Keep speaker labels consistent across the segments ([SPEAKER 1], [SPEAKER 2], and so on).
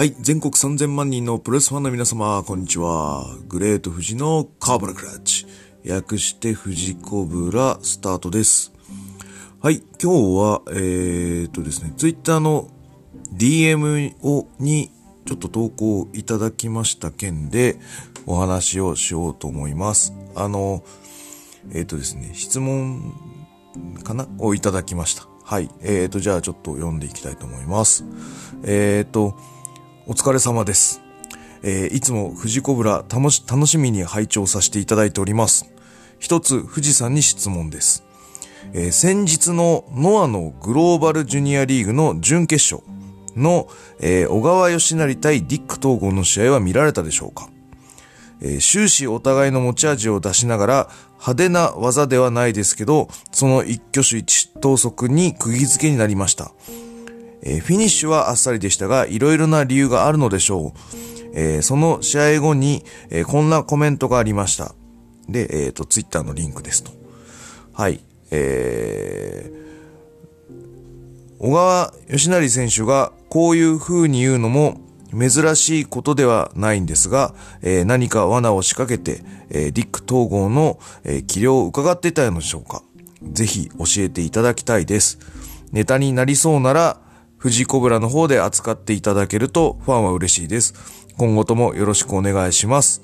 [SPEAKER 1] はい。全国3000万人のプロレスファンの皆様、こんにちは。グレート富士のカーブラクラッチ。略して富士コブラスタートです。はい。今日は、えー、っとですね、ツイッターの DM を、に、ちょっと投稿いただきました件で、お話をしようと思います。あの、えー、っとですね、質問かな？をいただきました。はい。えー、と、じゃあちょっと読んでいきたいと思います。えー、と、お疲れ様です。えーいつも富士コブラ楽し、楽しみに拝聴させていただいております。一つ、富士山に質問です。えー先日のノアのグローバルジュニアリーグの準決勝の、えー小川義成対ディック統合の試合は見られたでしょうかえー終始お互いの持ち味を出しながら派手な技ではないですけど、その一挙手一投足に釘付けになりました。えーフィニッシュはあっさりでしたが、いろいろな理由があるのでしょう。えーその試合後に、えーこんなコメントがありました。で、えっ、と、ツイッターのリンクですと。はい。えー小川義成選手がこういう風に言うのも珍しいことではないんですが、えー何か罠を仕掛けて、えーディック統合の、えー器量を伺っていたのでしょうか。ぜひ教えていただきたいです。ネタになりそうなら、富士コブラの方で扱っていただけるとファンは嬉しいです。今後ともよろしくお願いします。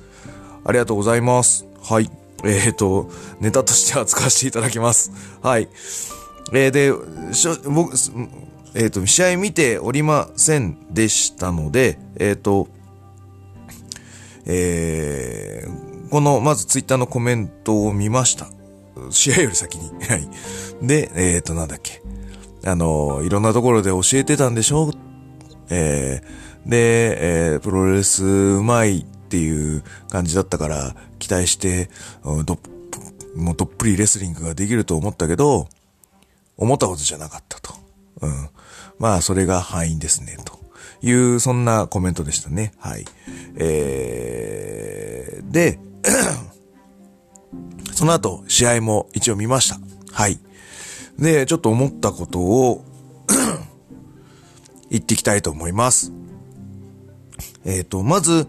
[SPEAKER 1] ありがとうございます。はい。えっ、と、ネタとして扱わせていただきます。はい。えーで、しょ僕、えっ、と、試合見ておりませんでしたので、えっ、と、えこの、まずツイッターのコメントを見ました。試合より先に。はい。で、えっ、と、なんだっけ。あの、いろんなところで教えてたんでしょ？うえーで、えープロレスうまいっていう感じだったから、期待して、うんどっもうどっぷりレスリングができると思ったけど、思ったことじゃなかったと。うん。まあ、それが敗因ですね、という、そんなコメントでしたね。はい。えー、で、その後、試合も一応見ました。はい。で、ちょっと思ったことを 言っていきたいと思います。えっ、と、まず、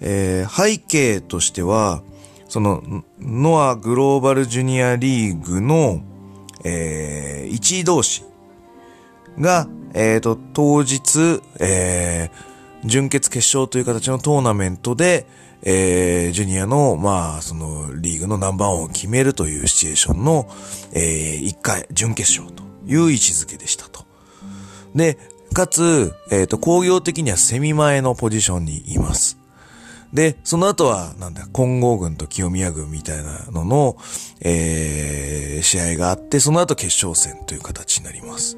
[SPEAKER 1] えー背景としては、その、ノアグローバルジュニアリーグの、えー、1位同士が、えっ、と、当日、えー準決決勝という形のトーナメントで、えージュニアの、まあ、その、リーグのナンバーワンを決めるというシチュエーションの、えー、1回、準決勝という位置づけでしたと。で、かつ、えっ、と、工業的にはセミ前のポジションにいます。で、その後は、なんだ、金剛軍と清宮軍みたいなのの、えー、試合があって、その後決勝戦という形になります。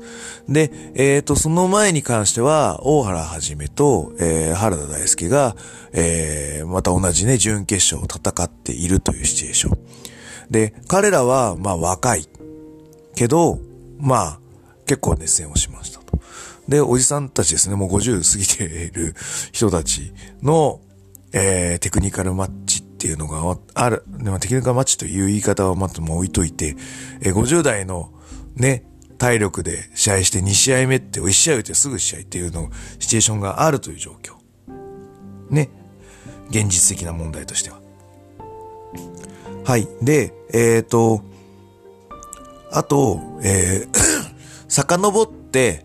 [SPEAKER 1] で、えっ、と、その前に関しては、大原はじめと、えー、原田大輔が、えー、また同じね、準決勝を戦っているというシチュエーション。で、彼らは、まあ、若い。けど、まあ、結構熱戦をしましたと。で、おじさんたちですね、もう50過ぎている人たちの、えー、テクニカルマッチっていうのがある、でもテクニカルマッチという言い方はまたもう置いといて、えー50代のね、体力で試合して2試合目って、1試合打ってすぐ試合っていうの、シチュエーションがあるという状況。ね。現実的な問題としては。はい。で、えっ、と、あと、えー、遡って、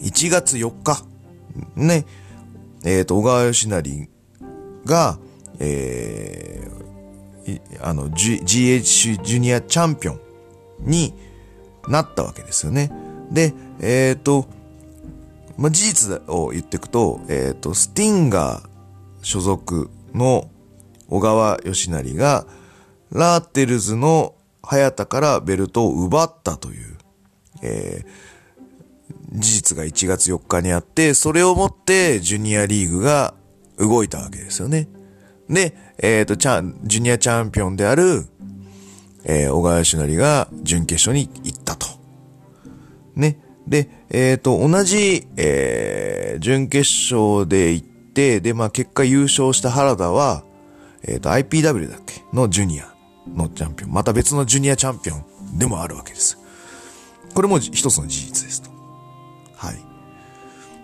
[SPEAKER 1] 1月4日、ね、えっ、と、小川義成が、えーあの、G、GH ジュニアチャンピオンになったわけですよね。で、えっ、と、まあ、事実を言っていくと、えっ、と、スティンガー所属の小川義成が、ラーテルズの早田からベルトを奪ったという、えー事実が1月4日にあって、それをもってジュニアリーグが動いたわけですよね。で、えっ、と、チャン、ジュニアチャンピオンである、えー小川義成が準決勝に行ったと。ね。で、えっ、と、同じ、えー準決勝で行って、で、まあ、結果優勝した原田は、えっ、と、IPW だっけ？のジュニアのチャンピオン。また別のジュニアチャンピオンでもあるわけです。これも一つの事実ですと。はい。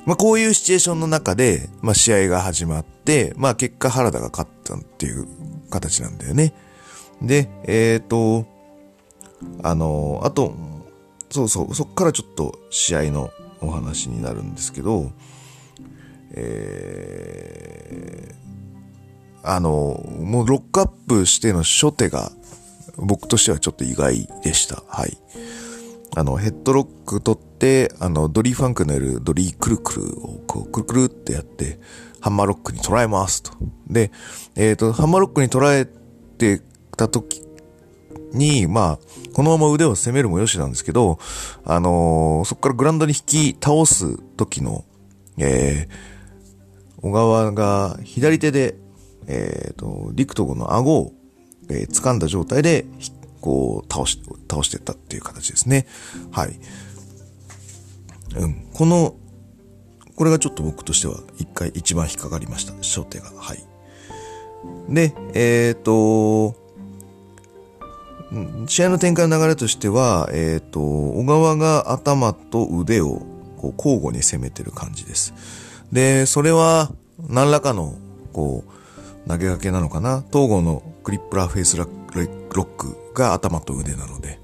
[SPEAKER 1] まあ、こういうシチュエーションの中で、まあ、試合が始まって、まあ、結果原田が勝ったっていう形なんだよね。で、えっ、と、あの、あと、そうそう、そっからちょっと試合のお話になるんですけど、えー、あの、もうロックアップしての初手が僕としてはちょっと意外でした。はい。あの、ヘッドロック取って、あの、ドリーファンクのやるドリークルクルをこう、クルクルってやって、ハンマーロックに捉えますと。で、えっ、と、ハンマーロックに捉えてた時に、まあ、このまま腕を攻めるもよしなんですけど、あのーそこからグラウンドに引き倒す時の、えー、小川が左手で、えっ、と、陸斗の顎を、えー掴んだ状態で、ひこう、倒し、倒してったっていう形ですね。はい。うん。この、これがちょっと僕としては一回一番引っかかりました。初手が。はい。で、えっ、と、試合の展開の流れとしては、えっ、と、小川が頭と腕をこう交互に攻めてる感じです。で、それは何らかの、こう、投げかけなのかな東郷のクリップラーフェイスラッロックが頭と腕なので、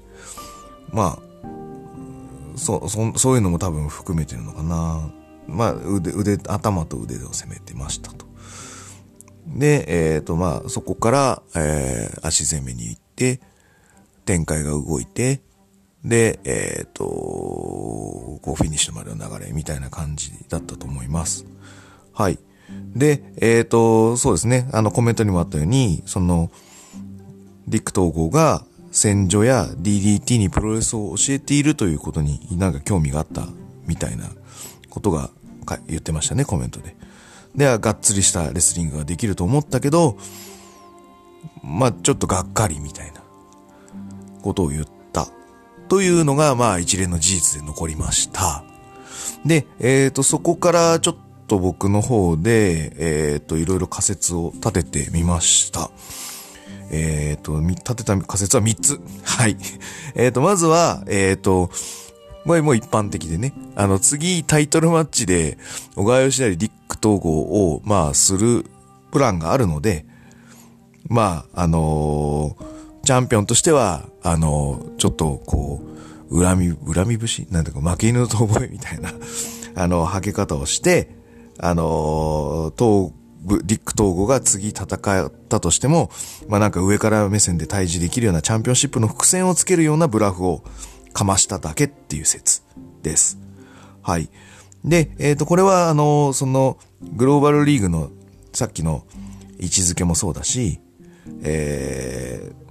[SPEAKER 1] まあ、そう、そ、そういうのも多分含めてるのかなまあ、腕、腕、頭と腕を攻めてましたと。で、えっ、と、まあ、そこから、えー、足攻めに行って、展開が動いて、で、えっ、と、こう、フィニッシュまでの流れみたいな感じだったと思います。はい。で、えっ、と、そうですね。あの、コメントにもあったように、その、ディック統合が戦場や DDT にプロレスを教えているということになんか興味があったみたいなことが言ってましたね、コメントで。では、がっつりしたレスリングができると思ったけど、まあちょっとがっかりみたいなことを言った。というのが、まあ一連の事実で残りました。で、えっ、と、そこからちょっと僕の方で、えっ、と、いろいろ仮説を立ててみました。えっ、と、み立てた仮説は3つ。はい。えっ、と、まずは、えっ、と、まあ、もう一般的でね。あの、次、タイトルマッチで、小川義成、リック統合を、まあ、するプランがあるので、まあ、あのーチャンピオンとしては、あのーちょっと、こう、恨み、恨み節？なんだか、負け犬の遠吠えみたいな、あの、はけ方をして、あのー東部、ディック統合が次戦ったとしても、まあなんか上から目線で対峙できるようなチャンピオンシップの伏線をつけるようなブラフをかましただけっていう説です。はい。で、えっ、と、これは、あの、その、グローバルリーグの、さっきの位置づけもそうだし、えー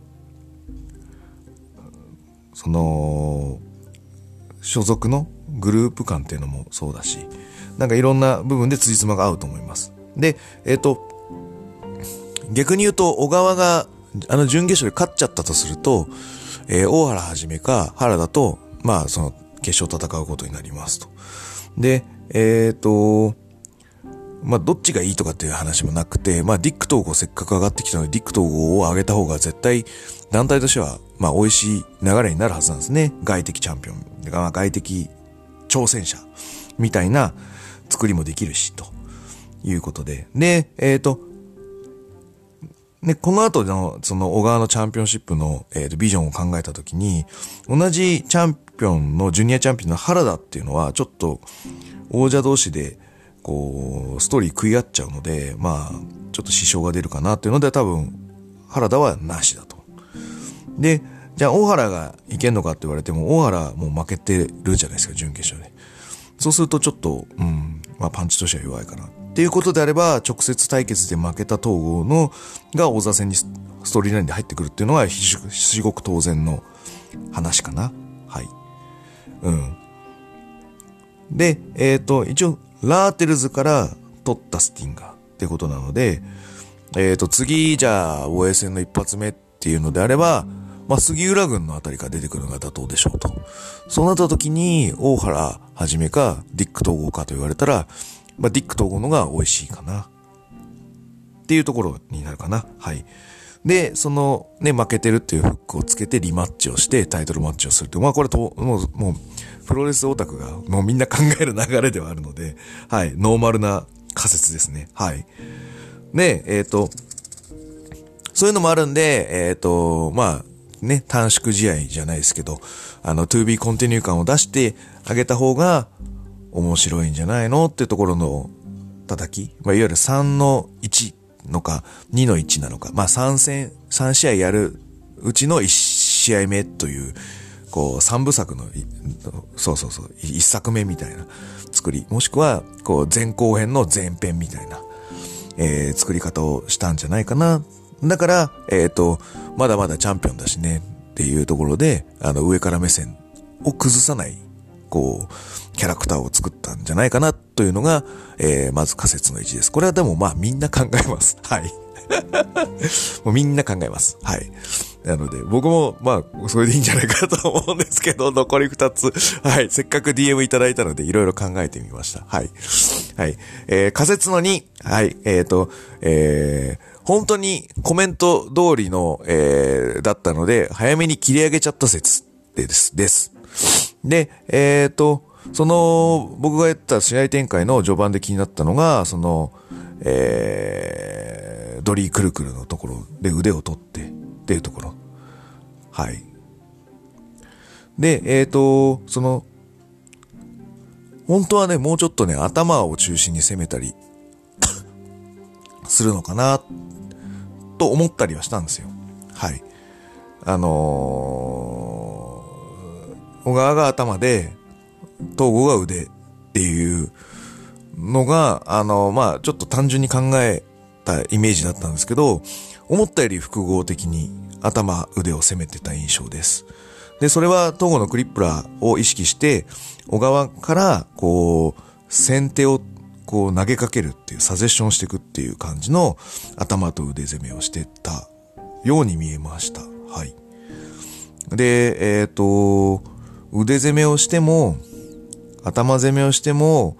[SPEAKER 1] その、所属のグループ感っていうのもそうだし、なんかいろんな部分で辻褄が合うと思います。で、えっ、と、逆に言うと、小川が、あの、準決勝で勝っちゃったとすると、えー大原はじめか、原田と、まあ、その、決勝戦うことになりますと。で、えっ、と、まあ、どっちがいいとかっていう話もなくて、まあ、ディック統合せっかく上がってきたので、ディック統合を上げた方が絶対、団体としては、まあ、美味しい流れになるはずなんですね。外的チャンピオン。外的挑戦者。みたいな作りもできるし、ということで。で、えっ、と、ね、この後の、その、小川のチャンピオンシップの、えーとビジョンを考えたときに、同じチャンピオンの、ジュニアチャンピオンの原田っていうのは、ちょっと、王者同士で、こう、ストーリー食い合っちゃうので、まあ、ちょっと支障が出るかなっていうので、多分、原田はなしだと。で、じゃあ、大原がいけんのかって言われても、大原もう負けてるじゃないですか、準決勝で。そうするとちょっと、うん、まあパンチとしては弱いかな。っていうことであれば、直接対決で負けた統合の、が王座戦にストーリーラインで入ってくるっていうのは、ひしごく当然の話かな。はい。うん。で、えっ、と、一応、ラーテルズから取ったスティンガーってことなので、えっ、と、次、じゃあ、防衛戦の一発目っていうのであれば、まあ、杉浦軍のあたりから出てくるのが妥当でしょうと。そうなった時に、大原はじめか、ディック統合かと言われたら、まあ、ディック統合のが美味しいかな。っていうところになるかな。はい。で、その、ね、負けてるっていうフックをつけてリマッチをしてタイトルマッチをするって、まあこれと、もう、もう、プロレスオタクがもうみんな考える流れではあるので、はい、ノーマルな仮説ですね。はい。で、えっ、ー、と、そういうのもあるんで、えっ、ー、と、まあ、ね、短縮試合じゃないですけど、あの、to be continue 感を出してあげた方が面白いんじゃないのっていうところの叩き、まあ、いわゆる3の1のか、2の1なのか、まあ3戦、3試合やるうちの1試合目という、こう、3部作の、そうそうそう、1作目みたいな作り、もしくは、こう、前後編の前編みたいな、えー、作り方をしたんじゃないかな。だから、えっ、ー、と、まだまだチャンピオンだしね、っていうところで、あの、上から目線を崩さないこう、キャラクターを作ったんじゃないかなというのが、えー、まず仮説の1です。これはでもまあみんな考えます。はい。もうみんな考えます。はい。なので、僕も、まあ、それでいいんじゃないかと思うんですけど、残り2つ。はい。せっかく DM いただいたので、いろいろ考えてみました。はい。はい。えー、仮説の2。はい。えっ、ー、と、えー、本当にコメント通りの、えー、だったので、早めに切り上げちゃった説です。です。で、えっ、ー、と、その、僕がやった試合展開の序盤で気になったのが、その、えー、ドリークルクルのところで腕を取ってっていうところ。はい。で、えっ、ー、と、その、本当はね、もうちょっとね、頭を中心に攻めたり するのかな、と思ったりはしたんですよ。はい。あのー小川が頭で、東郷が腕っていうのが、あの、まあちょっと単純に考えたイメージだったんですけど、思ったより複合的に頭、腕を攻めてた印象です。で、それは東郷のクリップラーを意識して、小川から、こう、先手をこう投げかけるっていう、サジェッションしていくっていう感じの頭と腕攻めをしてたように見えました。はい。で、えっ、ー、と、腕攻めをしても、頭攻めをしても、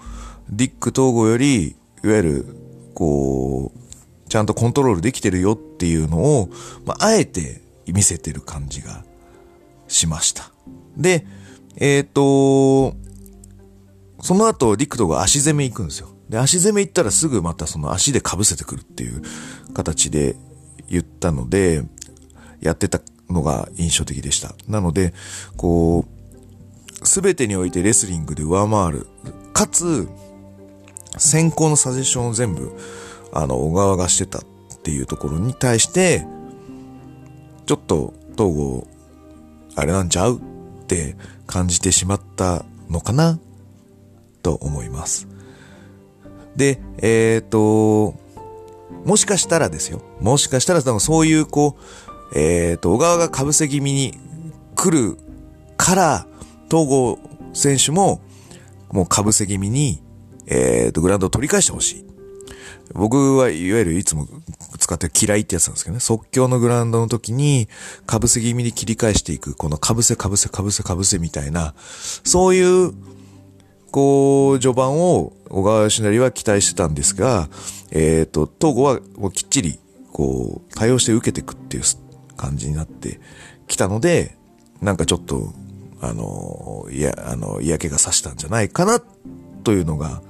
[SPEAKER 1] ディック統合より、いわゆる、こう、ちゃんとコントロールできてるよっていうのを、まあ、あえて見せてる感じがしました。で、えっ、ー、と、その後、ディック統合足攻め行くんですよ。で、足攻め行ったらすぐまたその足で被せてくるっていう形で言ったので、やってたのが印象的でした。なので、こう、すべてにおいてレスリングで上回る。かつ、先行のサジェッションを全部、あの、小川がしてたっていうところに対して、ちょっと、東郷、あれなんちゃうって感じてしまったのかなと思います。で、えっ、ー、と、もしかしたらですよ。もしかしたら、そういう、こう、えっ、ー、と、小川が被せ気味に来るから、東郷選手も、もう被せ気味に、えっ、と、グラウンドを取り返してほしい。僕はいわゆるいつも使って嫌いってやつなんですけどね。即興のグラウンドの時に、被せ気味に切り返していく、この被せ被せ被せ被せみたいな、そういう、こう、序盤を小川義成は期待してたんですが、えっ、ー、と、東郷はもうきっちり、こう、対応して受けていくっていう感じになってきたので、なんかちょっと、あの、いや、あの、嫌気がさしたんじゃないかな、というのが、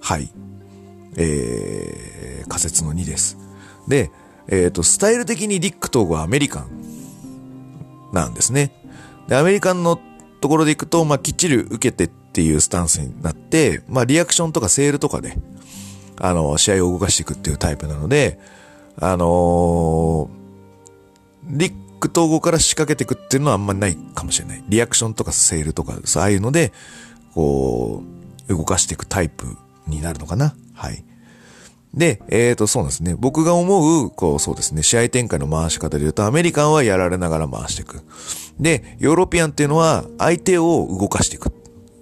[SPEAKER 1] はい、えー、仮説の2です。で、えっ、ー、と、スタイル的にディック統合はアメリカンなんですね。で、アメリカンのところで行くと、まあ、きっちり受けてっていうスタンスになって、まあ、リアクションとかセールとかで、あの、試合を動かしていくっていうタイプなので、あのー、ディック統合から仕掛けていくっていうのはあんまないかもしれない。リアクションとかセールとか、そうああいうので、こう、動かしていくタイプになるのかな。はい。で、えっ、ー、と、そうですね。僕が思う、こう、そうですね。試合展開の回し方で言うと、アメリカンはやられながら回していく。で、ヨーロピアンっていうのは、相手を動かしていく。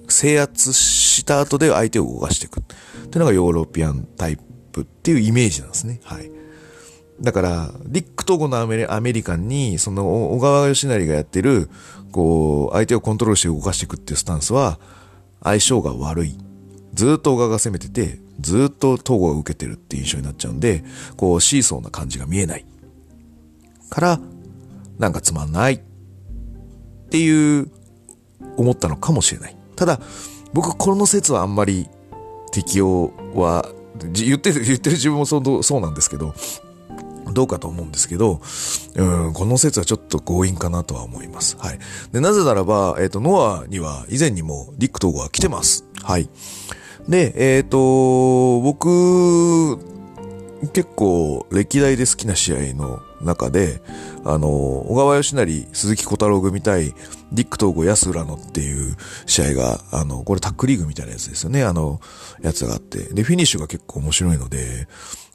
[SPEAKER 1] 制圧した後で相手を動かしていく。っていうのがヨーロピアンタイプっていうイメージなんですね。はい。だから、リック統合のアメリカンに、その小川義成がやってる、こう、相手をコントロールして動かしていくっていうスタンスは、相性が悪い。ずっと小川が攻めてて、ずっと統合が受けてるっていう印象になっちゃうんで、こう、シーソーな感じが見えない。から、なんかつまんない。っていう思ったのかもしれない。ただ、僕この説はあんまり適用は、言ってる、言ってる自分もそうそうなんですけど、どうかと思うんですけど、うん、この説はちょっと強引かなとは思います。はい。で、なぜならば、えっ、ー、と、ノアには以前にもディック統合は来てます。はい。で、えっ、ー、と、僕、結構歴代で好きな試合の中で、あの、小川義成、鈴木小太郎組対ディック統合安浦野っていう試合が、あの、これタックリーグみたいなやつですよね。あの、やつがあって。で、フィニッシュが結構面白いので、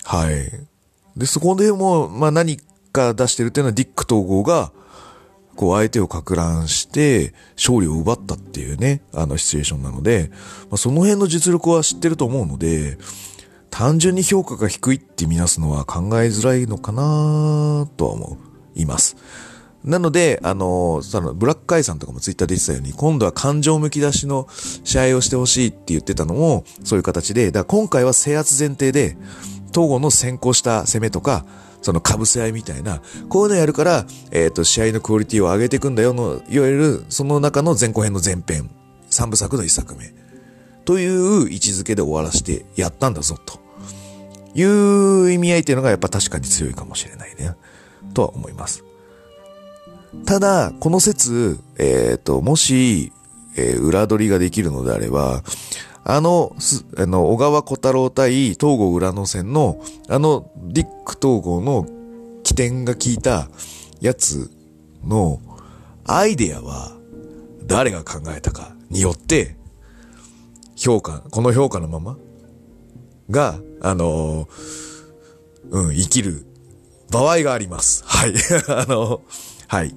[SPEAKER 1] はい。で、そこでも、まあ何か出してるっていうのはディック統合が、こう相手をか乱して勝利を奪ったっていうね、あのシチュエーションなので、まあ、その辺の実力は知ってると思うので、単純に評価が低いって見なすのは考えづらいのかなとは思います。なので、あの、その、ブラックカイさんとかもツイッターで言ってたように、今度は感情むき出しの試合をしてほしいって言ってたのも、そういう形で、だから今回は制圧前提で、東郷の先行した攻めとか、その被せ合いみたいな、こういうのやるから、えっ、ー、と、試合のクオリティを上げていくんだよの、いわゆる、その中の前後編の前編、三部作の一作目、という位置づけで終わらせてやったんだぞ、と。いう意味合いっていうのがやっぱ確かに強いかもしれないね、とは思います。ただ、この説、えっ、ー、と、もし、えー、裏取りができるのであれば、あの、あの、小川小太郎対東郷浦野戦の、あの、ディック東郷の起点が効いたやつのアイデアは誰が考えたかによって、評価、この評価のままが、あのうん、生きる場合があります。はい。あのはい。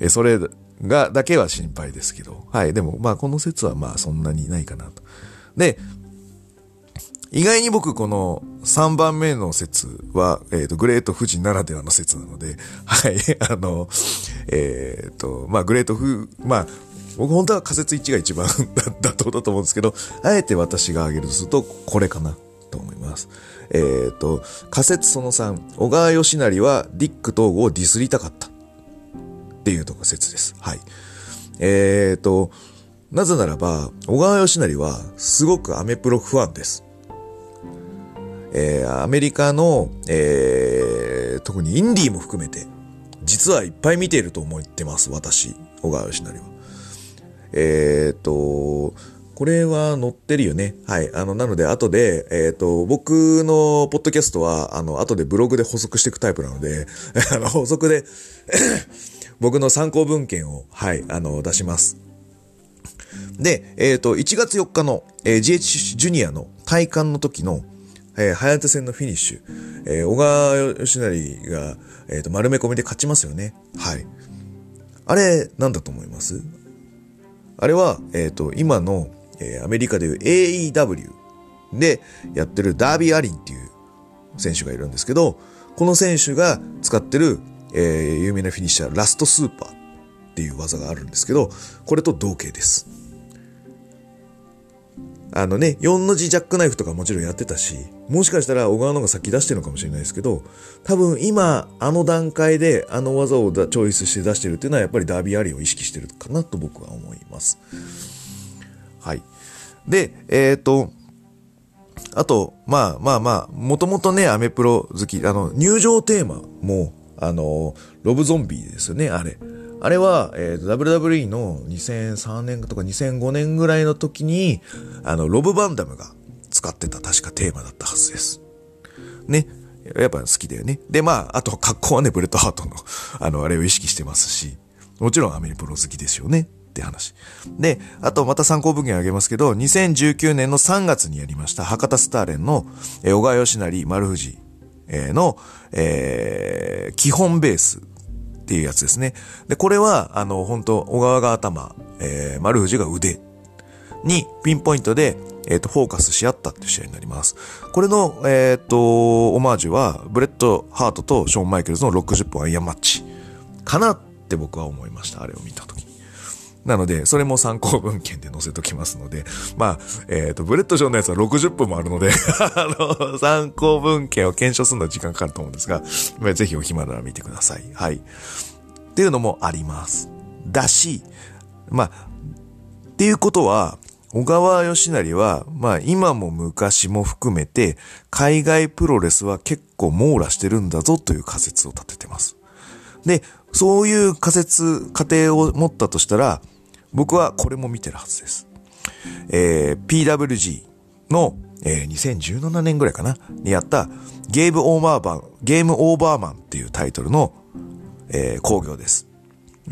[SPEAKER 1] え、それが、だけは心配ですけど。はい。でも、まあ、この説はまあ、そんなにないかなと。で、意外に僕この3番目の説は、えっ、ー、と、グレート富士ならではの説なので、はい、あの、えっ、ー、と、まあ、グレート富、まあ、僕本当は仮説1が一番 妥当だと思うんですけど、あえて私が挙げるとすると、これかなと思います。えっ、ー、と、仮説その3、小川義成はディック統合をディスりたかった。っていうとこ説です。はい。えっ、と、なぜならば、小川義成はすごくアメプロファンです。えー、アメリカの、えー、特にインディーも含めて、実はいっぱい見ていると思ってます、私、小川義成は。えー、っと、これは載ってるよね。はい。あの、なので、後で、えっ、と、僕のポッドキャストは、あの、後でブログで補足していくタイプなので、あの、補足で 僕の参考文献を、はい、あの、出します。で、えっ、ー、と、1月4日の、えー、GH ジュニアの体感の時の、えー、早手戦のフィニッシュ、えー、小川義成が、えっ、ー、と、丸め込みで勝ちますよね。はい。あれ、なんだと思います？あれは、えっ、ー、と、今の、えー、アメリカでいう AEW でやってるダービー・アリンっていう選手がいるんですけど、この選手が使ってる、えー、有名なフィニッシャー、ラストスーパーっていう技があるんですけど、これと同型です。あのね、4の字ジャックナイフとかもちろんやってたし、もしかしたら小川の方が先出してるのかもしれないですけど、多分今、あの段階であの技をチョイスして出してるっていうのはやっぱりダービーアリーを意識してるかなと僕は思います。はい。で、えっ、ー、と、あと、まあまあまあ、もともとね、アメプロ好き、あの、入場テーマも、あの、ロブゾンビですよね、あれ。あれは、えー、WWE の2003年とか2005年ぐらいの時に、あの、ロブ・バンダムが使ってた確かテーマだったはずです。ね。やっぱ好きだよね。で、まあ、あと格好はね、ブレットハートの、あの、あれを意識してますし、もちろんアメリプロ好きですよね。って話。で、あとまた参考文献あげますけど、2019年の3月にやりました博多スターレーンの、えー、小川良成丸藤、えー、の、えー、基本ベースっていうやつですね。で、これは、あの、本当小川が頭、えー、丸藤が腕にピンポイントで、えっ、ー、と、フォーカスし合ったっていう試合になります。これの、えっ、ー、と、オマージュは、ブレット・ハートとショーン・マイケルズの60分アイアンマンマッチかなって僕は思いました。あれを見たとき。なので、それも参考文献で載せときますので、まあ、えっ、ー、と、ブレット・ショーンのやつは60分もあるので あの、参考文献を検証するのは時間かかると思うんですが、ぜひお暇なら見てください。はい。っていうのもあります。だし、まあ、っていうことは、小川義成は、まあ今も昔も含めて、海外プロレスは結構網羅してるんだぞという仮説を立ててます。で、そういう仮説、過程を持ったとしたら、僕はこれも見てるはずです。えー、PWG の、えー、2017年ぐらいかなにやったゲームオーバーマン、ゲームオーバーマンっていうタイトルの、えー、工業です。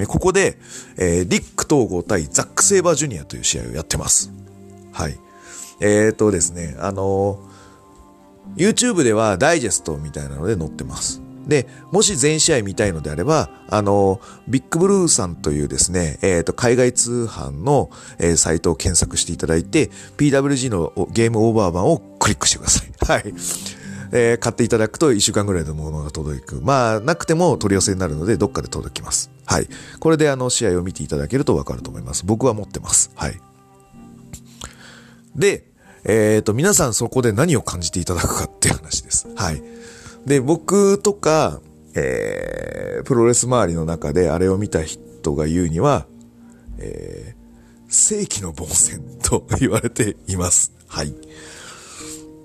[SPEAKER 1] ここで、えー、リック統合対ザック・セイバージュニアという試合をやってます。はい。えー、っとですね、あのー、YouTube ではダイジェストみたいなので載ってます。で、もし全試合見たいのであれば、あの、ビッグブルーさんというですね、えっ、ー、と、海外通販の、えー、サイトを検索していただいて、PWG のゲームオーバー版をクリックしてください。はい。えー、買っていただくと1週間ぐらいのものが届く。まあ、なくても取り寄せになるので、どっかで届きます。はい。これであの、試合を見ていただけるとわかると思います。僕は持ってます。はい。で、えっ、ー、と、皆さんそこで何を感じていただくかっていう話です。はい。で、僕とか、えー、プロレス周りの中であれを見た人が言うには、えー、世紀の凡戦と 言われています。はい。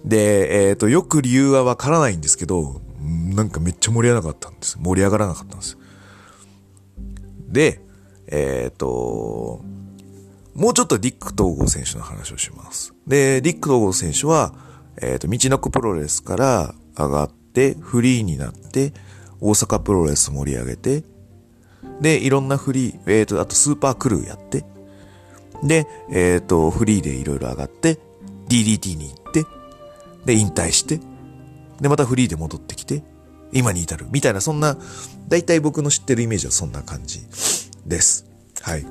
[SPEAKER 1] で、えっ、ー、と、よく理由はわからないんですけど、なんかめっちゃ盛り上がらなかったんです。盛り上がらなかったんです。で、えっ、ー、と、もうちょっとディック統合選手の話をします。で、ディック統合選手は、えっ、ー、と、道のくプロレスから上がっ、フリーになって、大阪プロレス盛り上げて、で、いろんなフリー、えっ、ー、と、あとスーパークルーやって、で、えっ、ー、と、フリーでいろいろ上がって、DDT に行って、で、引退して、で、またフリーで戻ってきて、今に至る。みたいな、そんな、だいたい僕の知ってるイメージはそんな感じ です。はい。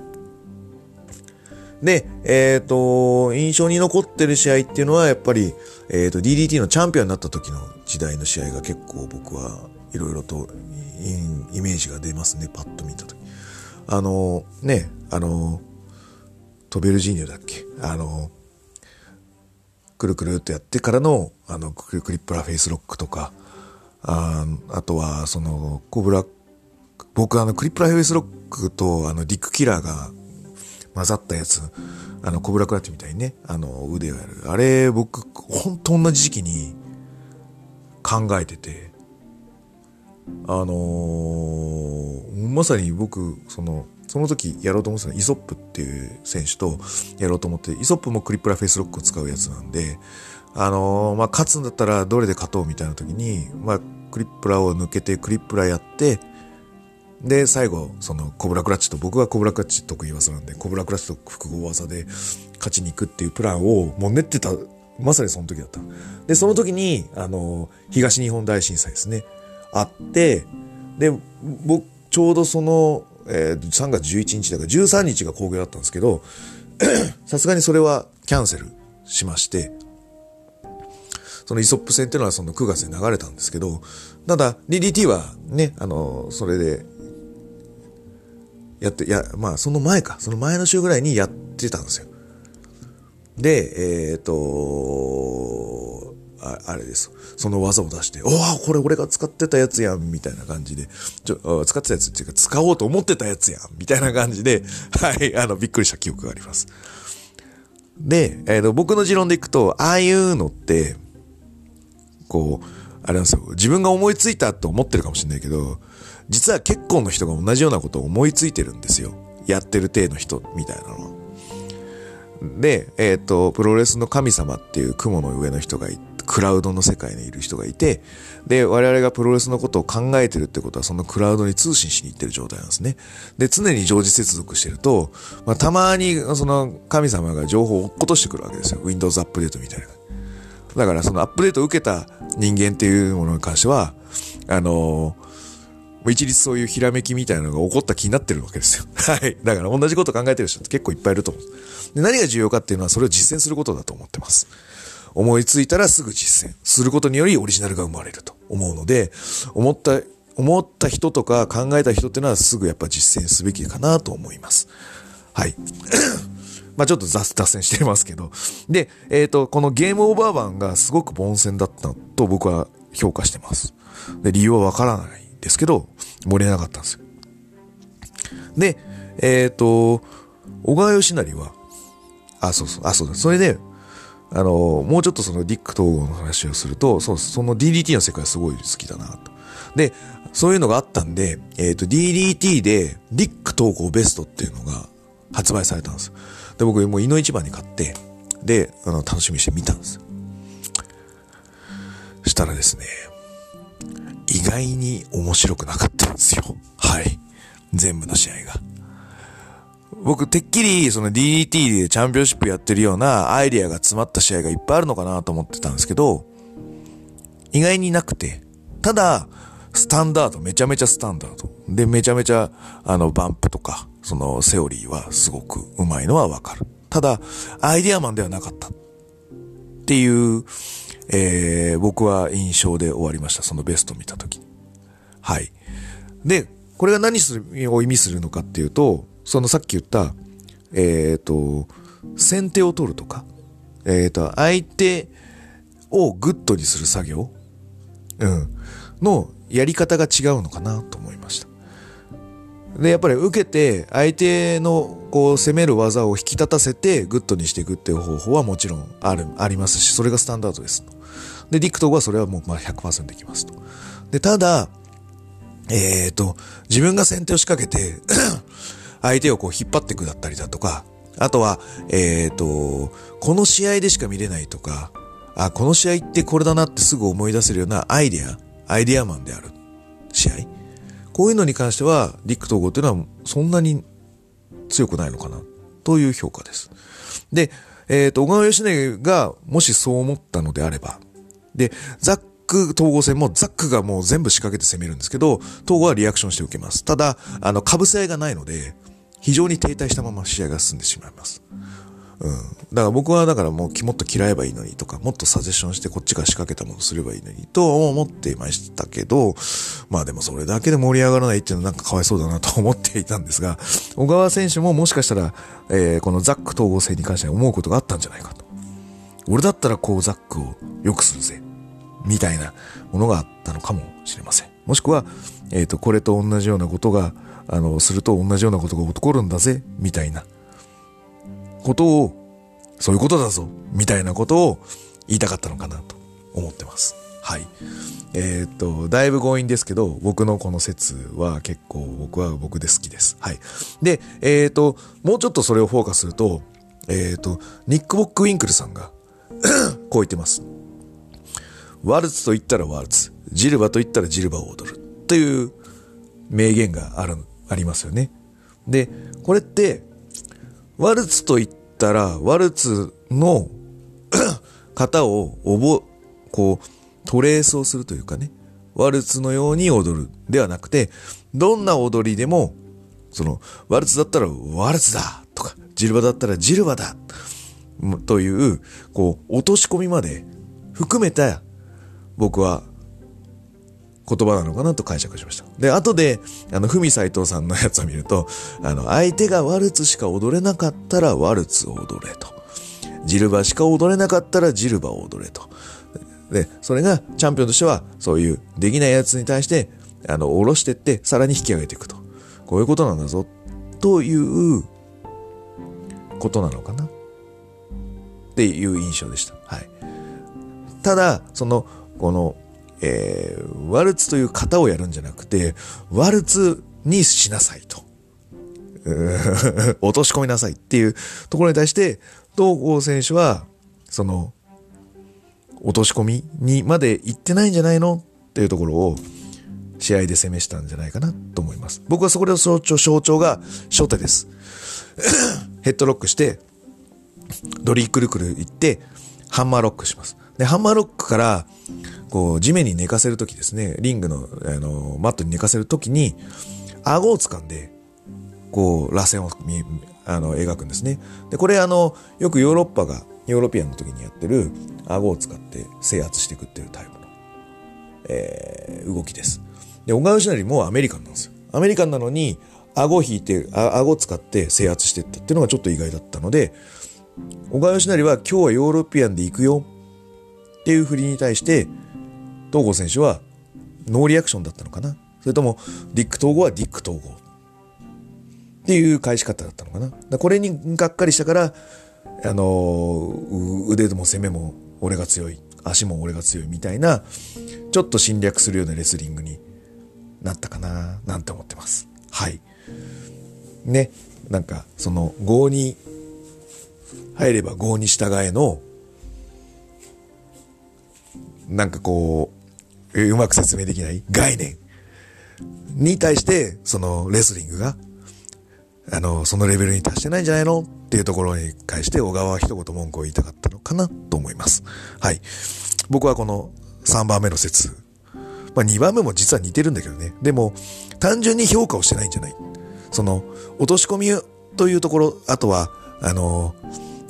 [SPEAKER 1] で、えっ、ー、と、印象に残ってる試合っていうのは、やっぱり、えっ、ー、と、DDT のチャンピオンになった時の時代の試合が結構僕はいろいろとイメージが出ますね、パッと見た時。あの、ね、あの、トルベジーノだっけ？あの、くるくるっとやってからの、あの、クリップラーフェイスロックとか、ああとは、その、コブラ、僕あの、クリップラーフェイスロックと、あの、ディックキラーが混ざったやつ、あの、コブラクラッチみたいにね、あの、腕をやる。あれ、僕、ほんと同じ時期に考えてて、あのー、まさに僕、その、その時やろうと思ってたのはイソップっていう選手とやろうと思って、イソップもクリップラフェイスロックを使うやつなんで、あのー、まあ、勝つんだったらどれで勝とうみたいな時に、まあ、クリップラを抜けてクリップラやって、で、最後、その、コブラクラッチと、僕はコブラクラッチ得意技なんで、コブラクラッチと複合技で勝ちに行くっていうプランをもう練ってた、まさにその時だった。で、その時に、あの、東日本大震災ですね。あって、で、僕、ちょうどその、えー、3月11日だから13日が工業だったんですけど、さすがにそれはキャンセルしまして、そのイソップ戦っていうのはその9月に流れたんですけど、ただ DDT はね、あの、それでやって、いや、まあ、その前か。その前の週ぐらいにやってたんですよ。で、えっ、ー、とあ、あれです。その技を出して、おおこれ俺が使ってたやつやん、みたいな感じで、ちょ、使ってたやつっていうか、使おうと思ってたやつやん、みたいな感じで、はい、あの、びっくりした記憶があります。で、えっ、ー、と、僕の持論でいくと、ああいうのって、こう、あれなんですよ。自分が思いついたと思ってるかもしれないけど、実は結構の人が同じようなことを思いついてるんですよ。やってる体の人みたいなのは。で、えっ、と、プロレスの神様っていう雲の上の人がいクラウドの世界にいる人がいて、で、我々がプロレスのことを考えてるってことは、そのクラウドに通信しに行ってる状態なんですね。で、常に常時接続してると、まあ、たまに、その神様が情報を落っことしてくるわけですよ。Windows アップデートみたいな。だから、そのアップデートを受けた人間っていうものに関しては、あのー一律そういうひらめきみたいなのが起こった気になってるわけですよ。はい。だから同じこと考えてる人って結構いっぱいいると思う。で何が重要かっていうのはそれを実践することだと思ってます。思いついたらすぐ実践することによりオリジナルが生まれると思うので、思った、思った人とか考えた人っていうのはすぐやっぱ実践すべきかなと思います。はい。まあちょっと雑、脱線してますけど。で、えっ、ー、と、このゲームオーバー版がすごく凡戦だったと僕は評価してます。で、理由はわからないですけど、盛り上がったんですよ。で、えっ、ー、と、小川義成は、あ、そうそう、あ、そうだ。それで、あの、もうちょっとそのディック統合の話をすると、そう、その DDT の世界すごい好きだなと。で、そういうのがあったんで、えっ、ー、と、DDT でディック統合ベストっていうのが発売されたんです。で、僕もう井の一番に買って、で、あの、楽しみにして見たんですしたらですね、外に面白くなかったんですよ。はい。全部の試合が。僕、てっきり、その DDT でチャンピオンシップやってるようなアイディアが詰まった試合がいっぱいあるのかなと思ってたんですけど、意外になくて、ただ、スタンダード、めちゃめちゃスタンダード。で、めちゃめちゃ、あの、バンプとか、その、セオリーはすごく上手いのはわかる。ただ、アイディアマンではなかった。っていう、えー、僕は印象で終わりました。そのベスト見たときに。はい。で、これが何を意味するのかっていうと、そのさっき言った、えっ、ー、と、先手を取るとか、えっ、ー、と、相手をグッドにする作業、うん、のやり方が違うのかなと思いました。で、やっぱり受けて、相手のこう攻める技を引き立たせてグッドにしていくっていう方法はもちろんある、ありますし、それがスタンダードです。で、ディックはそれはもうまあ100%できますと。で、ただ、えっ、ー、と、自分が先手を仕掛けて 相手をこう引っ張っていくだったりだとか、あとは、えっ、ー、と、この試合でしか見れないとか、あ、この試合ってこれだなってすぐ思い出せるようなアイデア、アイデアマンである試合。こういうのに関しては、ディック統合っていうのはそんなに強くないのかな、という評価です。で、えっ、ー、と、小川義成がもしそう思ったのであれば、で、ザック統合戦もザックがもう全部仕掛けて攻めるんですけど、統合はリアクションして受けます。ただ、あの、被せ合いがないので、非常に停滞したまま試合が進んでしまいます。うん。だから僕はだからもうもっと嫌えばいいのにとか、もっとサジェッションしてこっちが仕掛けたものすればいいのにと思っていましたけど、まあでもそれだけで盛り上がらないっていうのはなんかかわいそうだなと思っていたんですが、小川選手ももしかしたら、えー、このザック統合戦に関して思うことがあったんじゃないかと。俺だったらこうザックを良くするぜ。みたいなものがあったのかもしれません。もしくは、えっ、ー、と、これと同じようなことが、あの、すると同じようなことが起こるんだぜ、みたいなことを、そういうことだぞ、みたいなことを言いたかったのかなと思ってます。はい。えー、っと、だいぶ強引ですけど、僕のこの説は結構僕は僕で好きです。はい。で、えー、っと、もうちょっとそれをフォーカスすると、えー、っと、ニック・ボック・ウィンクルさんが こう言ってます。ワルツと言ったらワルツ、ジルバと言ったらジルバを踊る。という名言がある、ありますよね。で、これって、ワルツと言ったら、ワルツの 型を覚、こう、トレースをするというかね、ワルツのように踊るではなくて、どんな踊りでも、その、ワルツだったらワルツだとか、ジルバだったらジルバだという、こう、落とし込みまで含めた僕は言葉なのかなと解釈しました。で、後で、あの、ふみ斎藤さんのやつを見ると、あの、相手がワルツしか踊れなかったらワルツを踊れと。ジルバしか踊れなかったらジルバを踊れと。で、それがチャンピオンとしては、そういうできないやつに対して、あの、下ろしてって、さらに引き上げていくと。こういうことなんだぞ、ということなのかな。っていう印象でした。はい。ただ、その、この、えー、ワルツという型をやるんじゃなくて、ワルツにしなさいと。落とし込みなさいっていうところに対して、東郷選手は、その、落とし込みにまで行ってないんじゃないの？っていうところを、試合で攻めしたんじゃないかなと思います。僕はそこで象徴、象徴が初手です。ヘッドロックして、ドリークルクル行って、ハンマーロックします。で、ハンマーロックから、こう、地面に寝かせるときですね、リングの、あの、マットに寝かせるときに、顎を掴んで、こう、螺旋をあの、描くんですね。で、これあの、よくヨーロッパが、ヨーロピアンの時にやってる、顎を使って制圧していくっていうタイプの、えー、動きです。で、小川義成もアメリカンなんですよ。アメリカンなのに、顎を引いて、あ顎を使って制圧していったっていうのがちょっと意外だったので、小川義成は今日はヨーロピアンで行くよっていう振りに対して、東郷選手はノーリアクションだったのかな？それともディック統合はディック統合。っていう返し方だったのかな？これにがっかりしたからあの、腕でも攻めも俺が強い、足も俺が強いみたいな、ちょっと侵略するようなレスリングになったかな、なんて思ってます。はい。ね、なんか、その、合に、入れば合に従えの、なんかこう、うまく説明できない概念に対して、そのレスリングが、あの、そのレベルに達してないんじゃないの？っていうところに関して小川は一言文句を言いたかったのかなと思います。はい。僕はこの3番目の説。まあ2番目も実は似てるんだけどね。でも、単純に評価をしてないんじゃないその、落とし込みというところ、あとは、あの、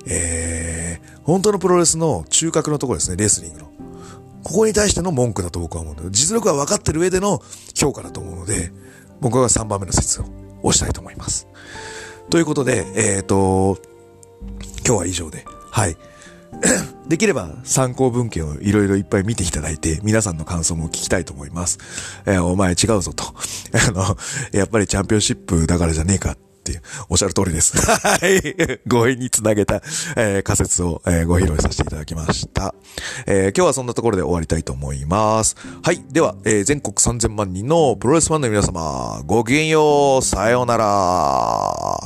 [SPEAKER 1] えー、本当のプロレスの中核のところですね、レスリングの。ここに対しての文句だと僕は思うんだけど、実力は分かってる上での評価だと思うので、僕は3番目の説を押したいと思います。ということで、えっ、ー、と、今日は以上で、はい。できれば参考文献をいろいろいっぱい見ていただいて、皆さんの感想も聞きたいと思います。えー、お前違うぞと。あの、やっぱりチャンピオンシップだからじゃねえかっていう、おっしゃる通りです。はい。語彙につなげた、えー、仮説を、えー、ご披露させていただきました。えー、今日はそんなところで終わりたいと思います。はい。では、えー、全国3000万人のプロレスファンの皆様、ごきげんよう、さようなら。